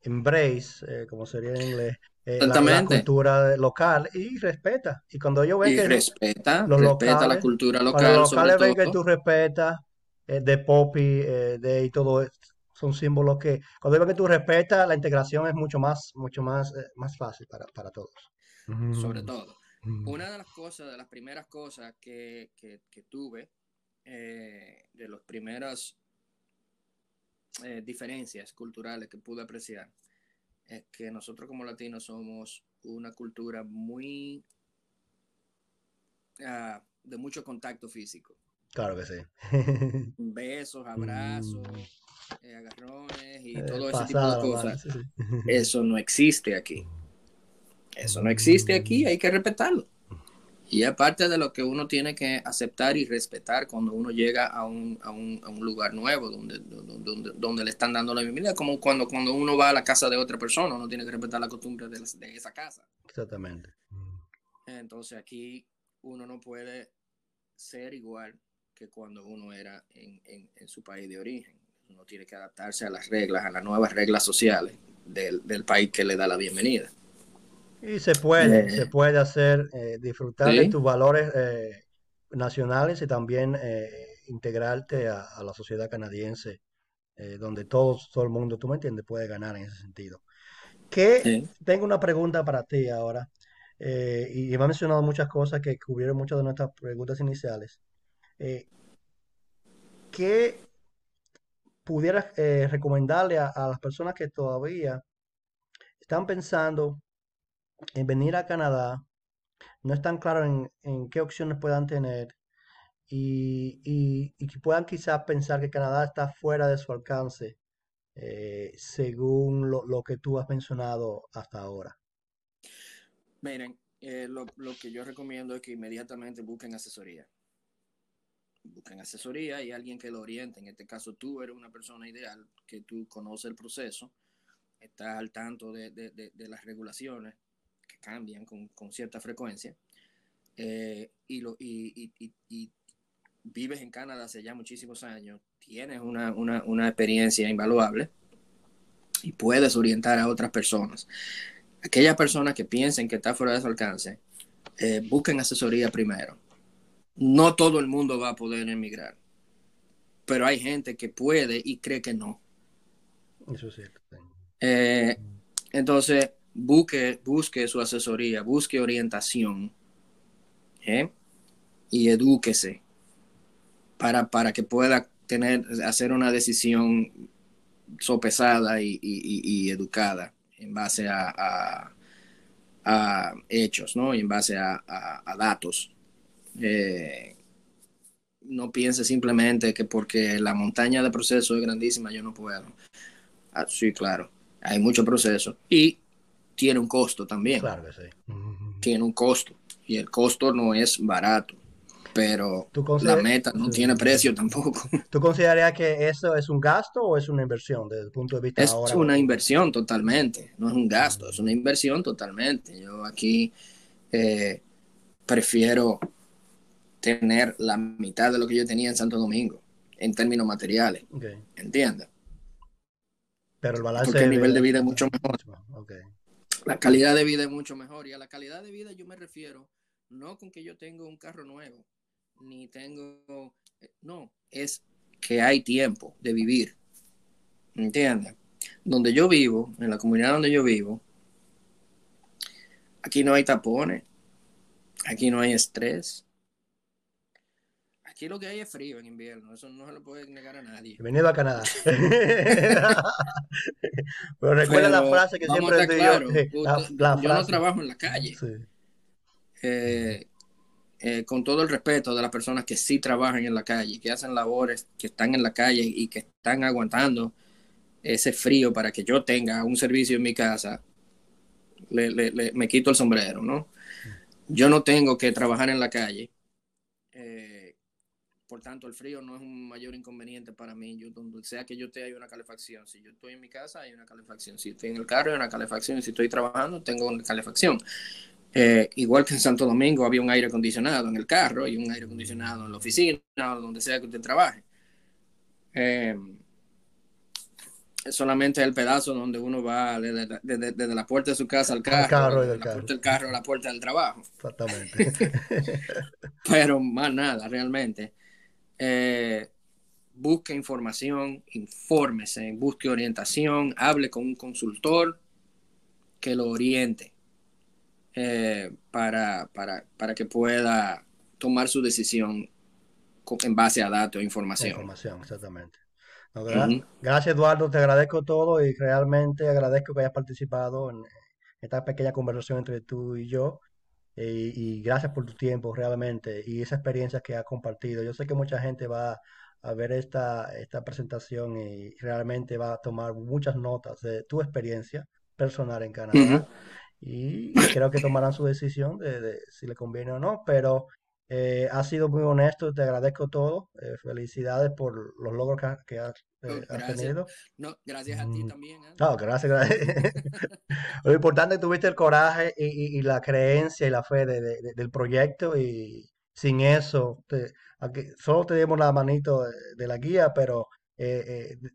eh, embrace, como sería en inglés, la, cultura local y respeta. Y cuando yo veo que respeta, los respeta la cultura local. Cuando los locales ven que tú respetas de Poppy, de y todo esto, son símbolos que cuando ven que tú respetas, la integración es mucho más, mucho más, eh, más fácil para, para todos. Sobre todo. Una de las cosas, de las primeras cosas que, que, que tuve, eh, de las primeras eh, diferencias culturales que pude apreciar, es que nosotros como latinos somos una cultura muy uh, de mucho contacto físico. Claro que sí. Besos, abrazos, mm. eh, agarrones y eh, todo ese tipo de cosas. Eso no existe aquí. Eso no existe aquí, hay que respetarlo. Y aparte de lo que uno tiene que aceptar y respetar cuando uno llega a un, a un, a un lugar nuevo donde, donde, donde, le están dando la bienvenida, como cuando, cuando uno va a la casa de otra persona, uno tiene que respetar la costumbre de, de esa casa. Exactamente. Entonces aquí uno no puede ser igual que cuando uno era en, en, su país de origen. Uno tiene que adaptarse a las reglas, a las nuevas reglas sociales del, del país que le da la bienvenida. Y se puede, eh, se puede hacer, eh, disfrutar de tus valores eh, nacionales y también integrarte a, la sociedad canadiense, donde todo, todo el mundo, tú me entiendes, puede ganar en ese sentido. Que tengo una pregunta para ti ahora, y, me ha mencionado muchas cosas que cubrieron muchas de nuestras preguntas iniciales. ¿qué pudieras recomendarle a, las personas que todavía están pensando en venir a Canadá no están claros en, qué opciones puedan tener y, y, que puedan quizás pensar que Canadá está fuera de su alcance eh, según lo, lo, que tú has mencionado hasta ahora. Miren, eh, lo, lo, que yo recomiendo es que inmediatamente busquen asesoría. Busquen asesoría y alguien que lo oriente. En este caso, tú eres una persona ideal, que tú conoces el proceso, estás al tanto de, de, de, las regulaciones cambian con, con cierta frecuencia eh, y, lo, y, y, y, vives en Canadá hace ya muchísimos años, tienes una, una, una experiencia invaluable y puedes orientar a otras personas aquellas personas que piensen que está fuera de su alcance, eh, busquen asesoría primero. No todo el mundo va a poder emigrar, pero hay gente que puede y cree que no. Eso es cierto. Eh, entonces, busque, busque su asesoría, busque orientación ¿eh? y edúquese para, para que pueda tener, hacer una decisión sopesada y educada en base a, hechos, ¿no? Y en base a, datos. Eh, no piense simplemente que porque la montaña de proceso es grandísima, yo no puedo. Ah, sí, claro, hay mucho proceso y tiene un costo también. Claro que sí. Tiene un costo y el costo no es barato pero la meta no tiene precio tampoco. ¿Tú considerarías que eso es un gasto o es una inversión desde el punto de vista es una inversión totalmente, no es un gasto, es una inversión totalmente. Yo aquí eh, prefiero tener la mitad de lo que yo tenía en Santo Domingo en términos materiales. ¿Entiendes? Pero el balance Porque el nivel de vida es mucho mejor. La calidad de vida es mucho mejor. Y a la calidad de vida yo me refiero no con que yo tengo un carro nuevo, ni tengo, eh, no, es que hay tiempo de vivir. ¿Entiendes? Donde yo vivo, en la comunidad donde yo vivo, aquí no hay tapones, aquí no hay estrés. Aquí lo que hay es frío en invierno, eso no se lo puede negar a nadie. Bienvenido a Canadá. Pero recuerda la frase que siempre claro, yo, yo no trabajo en la calle. Sí. Eh, eh, con todo el respeto de las personas que sí trabajan en la calle, que hacen labores, que están en la calle y que están aguantando ese frío para que yo tenga un servicio en mi casa, me quito el sombrero, ¿no? Yo no tengo que trabajar en la calle. Eh, por tanto, el frío no es un mayor inconveniente para mí. Yo, donde sea que yo esté, hay una calefacción. Si yo estoy en mi casa, hay una calefacción. Si estoy en el carro, hay una calefacción. Si estoy trabajando, tengo una calefacción. Eh, igual que en Santo Domingo había un aire acondicionado en el carro y un aire acondicionado en la oficina o donde sea que usted trabaje. Eh, solamente el pedazo donde uno va desde, la puerta de su casa al carro, desde la carro. puerta del carro a la puerta del trabajo. Exactamente. Pero más nada, realmente. Eh, busque información, infórmese, busque orientación, hable con un consultor que lo oriente eh, para, para, para, que pueda tomar su decisión en base a datos e información. Información, exactamente. Gracias Eduardo, te agradezco todo y realmente agradezco que hayas participado en esta pequeña conversación entre tú y yo. Y, gracias por tu tiempo realmente y esa experiencia que has compartido. Yo sé que mucha gente va a ver esta, esta presentación y realmente va a tomar muchas notas de tu experiencia personal en Canadá y creo que tomarán su decisión de, si le conviene o no, pero eh, ha sido muy honesto, te agradezco todo, eh, felicidades por los logros que, has, eh, tenido. No, gracias a ti mm. también. No, gracias, gracias. Lo importante es que tuviste el coraje y, y, la creencia y la fe de, del proyecto y sin eso, te, solo te dimos la manito de, la guía, pero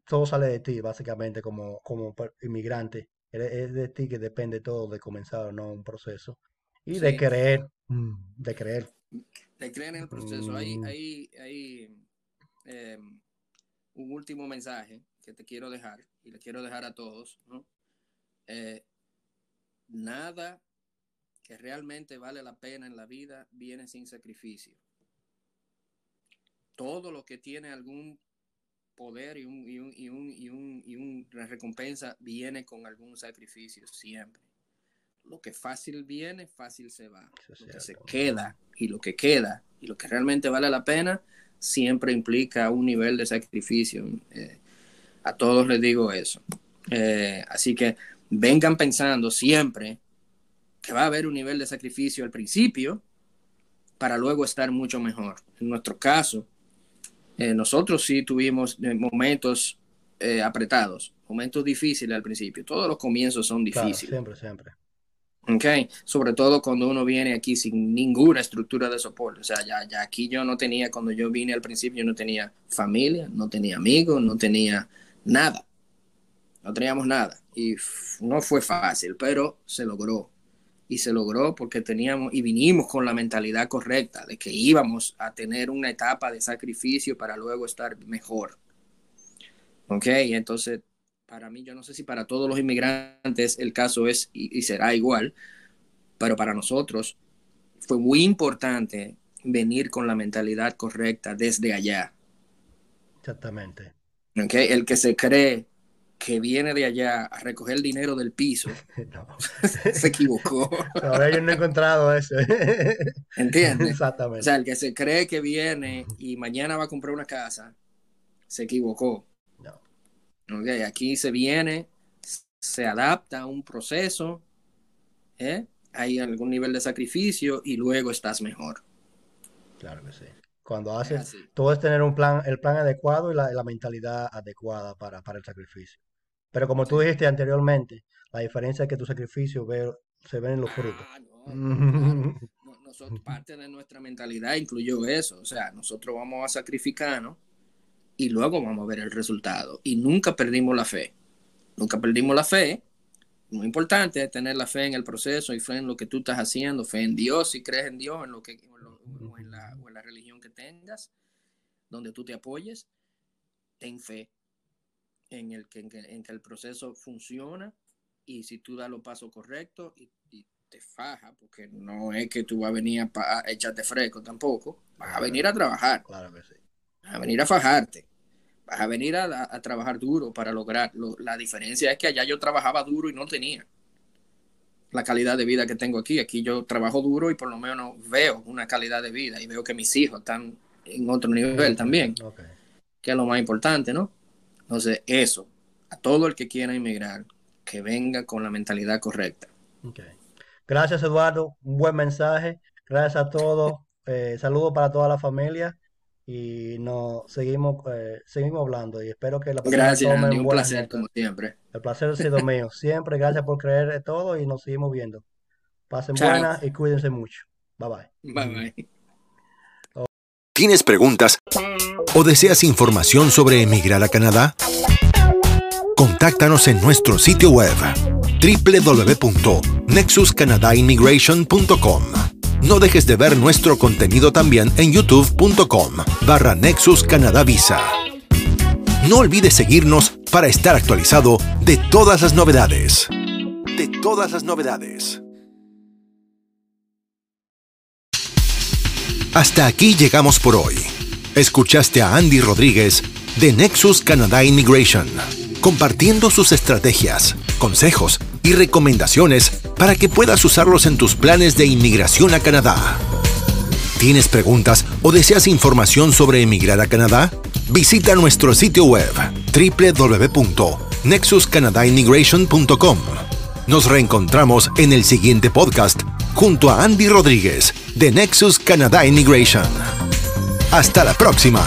todo sale de ti, básicamente, como, como inmigrante es de ti que depende todo de comenzar o no un proceso. Y de creer, mm, de creer. De creer en el proceso. Hay, mm. hay, em, un último mensaje que te quiero dejar y le quiero dejar a todos. Eh, nada que realmente vale la pena en la vida viene sin sacrificio. Todo lo que tiene algún poder y, un, y, un, y, un, y, un, y una recompensa viene con algún sacrificio, siempre. Lo que fácil viene, fácil se va. Lo que se queda y lo que queda y lo que realmente vale la pena siempre implica un nivel de sacrificio. Eh, a todos les digo eso. Eh, así que vengan pensando siempre que va a haber un nivel de sacrificio al principio para luego estar mucho mejor. En nuestro caso, eh, nosotros sí tuvimos momentos apretados, momentos difíciles al principio. Todos los comienzos son difíciles. siempre, siempre. Okay. Sobre todo cuando uno viene aquí sin ninguna estructura de soporte. O sea, ya, ya aquí yo no tenía, cuando yo vine al principio, no tenía familia, no tenía amigos, no tenía nada. No teníamos nada. Y no fue fácil, pero se logró. Y se logró porque teníamos y vinimos con la mentalidad correcta de que íbamos a tener una etapa de sacrificio para luego estar mejor. Ok, entonces para mí, yo no sé si para todos los inmigrantes el caso es y, será igual, pero para nosotros fue muy importante venir con la mentalidad correcta desde allá. Exactamente. Okay. El que se cree que viene de allá a recoger el dinero del piso, se equivocó. Todavía yo no he encontrado eso. ¿Entiendes? Exactamente. O sea, el que se cree que viene y mañana va a comprar una casa, se equivocó. Okay, aquí se viene, se adapta a un proceso, ¿eh? hay algún nivel de sacrificio y luego estás mejor. Claro que sí. Cuando haces, todo es tener un plan, el plan adecuado y la, mentalidad adecuada para, el sacrificio. Pero como tú dijiste anteriormente, la diferencia es que tu sacrificio se ve en los frutos. Ah, nosotros, parte de nuestra mentalidad incluyó eso. O sea, nosotros vamos a sacrificarnos y luego vamos a ver el resultado. Y nunca perdimos la fe. Nunca perdimos la fe. Muy importante tener la fe en el proceso y fe en lo que tú estás haciendo, fe en Dios, si crees en Dios, en lo que, o, en la, o en la religión que tengas, donde tú te apoyes, ten fe en, el que, en, que, el proceso funciona y si tú das los pasos correctos y, te faja, porque no es que tú vas a venir a, a echarte fresco tampoco, vas a venir a trabajar. Claro que sí vas a venir a fajarte, vas a venir a, trabajar duro para lograr. la diferencia es que allá yo trabajaba duro y no tenía la calidad de vida que tengo aquí. Aquí yo trabajo duro y por lo menos veo una calidad de vida y veo que mis hijos están en otro nivel también, que es lo más importante, ¿no? Entonces, eso, a todo el que quiera inmigrar, que venga con la mentalidad correcta. Gracias, Eduardo. Un buen mensaje. Gracias a todos. Eh, saludos para toda la familia y nos seguimos eh, seguimos hablando y espero que la Gracias, Andy, un placer como siempre. El placer ha sido mío. Siempre gracias por creer en todo y nos seguimos viendo. Pasen buenas y cuídense mucho. Bye bye. Bye bye. ¿Tienes preguntas o deseas información sobre emigrar a Canadá? Contáctanos en nuestro sitio web www.nexuscanadaimmigration.com no dejes de ver nuestro contenido también en youtube.com barra Nexus Canadá. No olvides seguirnos para estar actualizado de todas las novedades. De todas las novedades. Hasta aquí llegamos por hoy. Escuchaste a Andy Rodríguez de Nexus Canada Immigration, compartiendo sus estrategias, consejos y recomendaciones para que puedas usarlos en tus planes de inmigración a Canadá. ¿Tienes preguntas o deseas información sobre emigrar a Canadá? Visita nuestro sitio web www.nexuscanadaimmigration.com. Nos reencontramos en el siguiente podcast junto a Andy Rodríguez de Nexus Canada Immigration. Hasta la próxima.